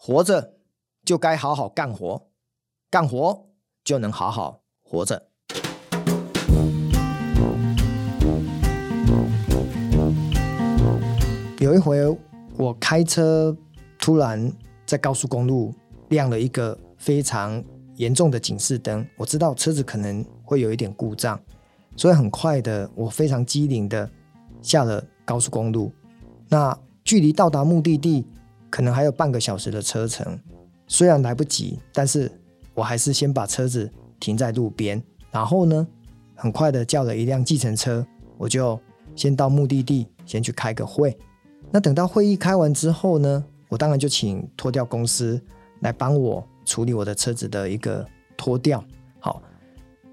活着就该好好干活，干活就能好好活着。有一回，我开车突然在高速公路亮了一个非常严重的警示灯，我知道车子可能会有一点故障，所以很快的，我非常机灵的下了高速公路。那距离到达目的地，可能还有半个小时的车程，虽然来不及，但是我还是先把车子停在路边，然后呢，很快的叫了一辆计程车，我就先到目的地，先去开个会。那等到会议开完之后呢，我当然就请拖吊公司来帮我处理我的车子的一个拖吊。好，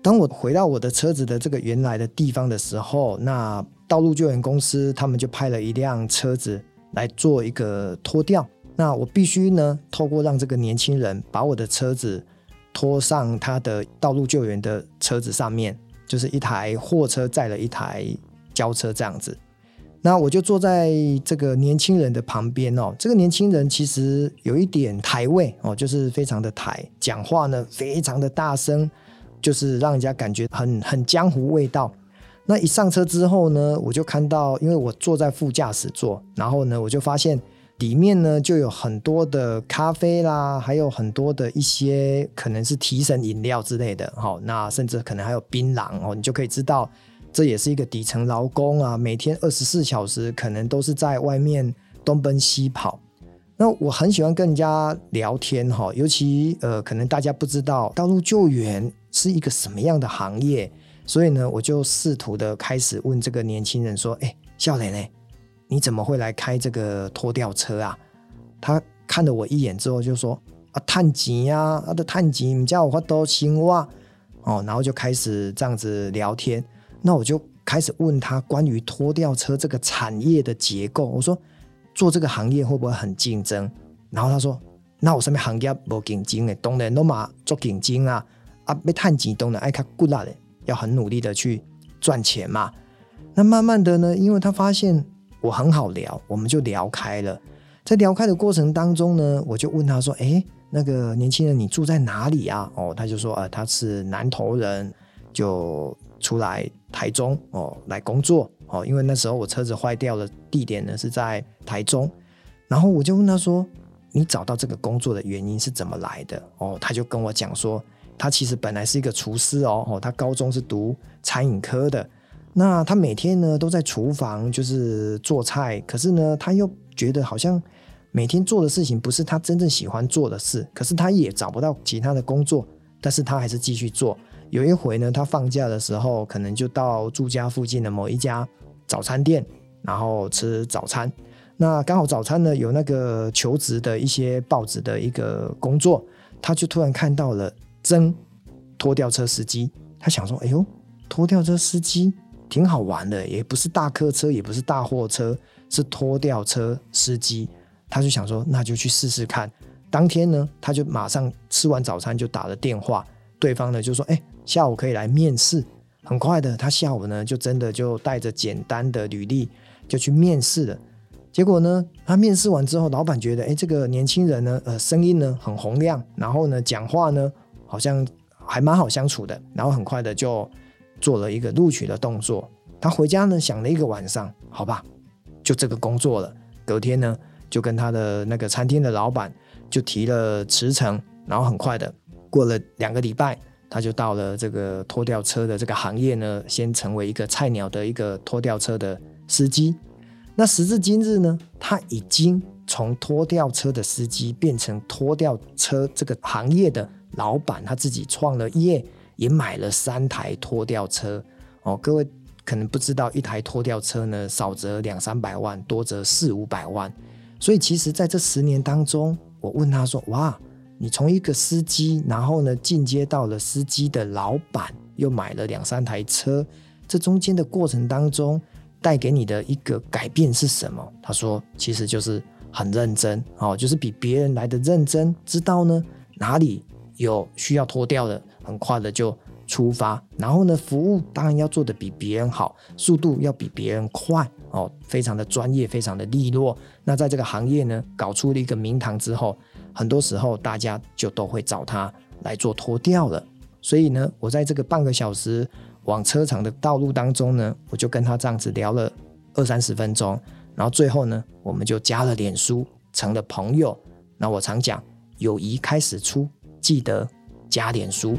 当我回到我的车子的这个原来的地方的时候，那道路救援公司他们就派了一辆车子。来做一个拖吊，那我必须呢，透过让这个年轻人把我的车子拖上他的道路救援的车子上面，就是一台货车载了一台轿车这样子。那我就坐在这个年轻人的旁边哦，这个年轻人其实有一点台味哦，就是非常的台，讲话呢非常的大声，就是让人家感觉很很江湖味道。那一上车之后呢，我就看到，因为我坐在副驾驶座，然后呢，我就发现里面呢就有很多的咖啡啦，还有很多的一些可能是提神饮料之类的，好，那甚至可能还有槟榔哦，你就可以知道，这也是一个底层劳工啊，每天二十四小时可能都是在外面东奔西跑。那我很喜欢跟人家聊天哈，尤其呃，可能大家不知道道路救援是一个什么样的行业。所以呢，我就试图的开始问这个年轻人说：“哎，少年呢？你怎么会来开这个拖吊车啊？”他看了我一眼之后就说：“啊，探钱呀，啊的探钱，你叫我花多钱哇？”哦，然后就开始这样子聊天。那我就开始问他关于拖吊车这个产业的结构。我说：“做这个行业会不会很竞争？”然后他说：“那我上面行业不竞争的，当然都嘛做竞争啊！啊，要探钱当然爱较骨力的。”要很努力的去赚钱嘛，那慢慢的呢，因为他发现我很好聊，我们就聊开了。在聊开的过程当中呢，我就问他说：“哎，那个年轻人，你住在哪里啊？”哦，他就说：“呃，他是南投人，就出来台中哦来工作哦，因为那时候我车子坏掉了，地点呢是在台中。然后我就问他说：‘你找到这个工作的原因是怎么来的？’哦，他就跟我讲说。”他其实本来是一个厨师哦，哦，他高中是读餐饮科的。那他每天呢都在厨房就是做菜，可是呢他又觉得好像每天做的事情不是他真正喜欢做的事，可是他也找不到其他的工作，但是他还是继续做。有一回呢，他放假的时候，可能就到住家附近的某一家早餐店，然后吃早餐。那刚好早餐呢有那个求职的一些报纸的一个工作，他就突然看到了。征拖吊车司机，他想说：“哎呦，拖吊车司机挺好玩的，也不是大客车，也不是大货车，是拖吊车司机。”他就想说：“那就去试试看。”当天呢，他就马上吃完早餐就打了电话，对方呢就说：“哎，下午可以来面试。”很快的，他下午呢就真的就带着简单的履历就去面试了。结果呢，他面试完之后，老板觉得：“哎，这个年轻人呢，呃，声音呢很洪亮，然后呢讲话呢。”好像还蛮好相处的，然后很快的就做了一个录取的动作。他回家呢想了一个晚上，好吧，就这个工作了。隔天呢就跟他的那个餐厅的老板就提了辞呈，然后很快的过了两个礼拜，他就到了这个拖吊车的这个行业呢，先成为一个菜鸟的一个拖吊车的司机。那时至今日呢，他已经从拖吊车的司机变成拖吊车这个行业的。老板他自己创了业，也买了三台拖吊车哦。各位可能不知道，一台拖吊车呢，少则两三百万，多则四五百万。所以其实在这十年当中，我问他说：“哇，你从一个司机，然后呢进阶到了司机的老板，又买了两三台车，这中间的过程当中，带给你的一个改变是什么？”他说：“其实就是很认真哦，就是比别人来的认真，知道呢哪里。”有需要脱掉的，很快的就出发。然后呢，服务当然要做得比别人好，速度要比别人快哦，非常的专业，非常的利落。那在这个行业呢，搞出了一个名堂之后，很多时候大家就都会找他来做脱掉了。所以呢，我在这个半个小时往车厂的道路当中呢，我就跟他这样子聊了二三十分钟，然后最后呢，我们就加了脸书，成了朋友。那我常讲，友谊开始出，记得加点书。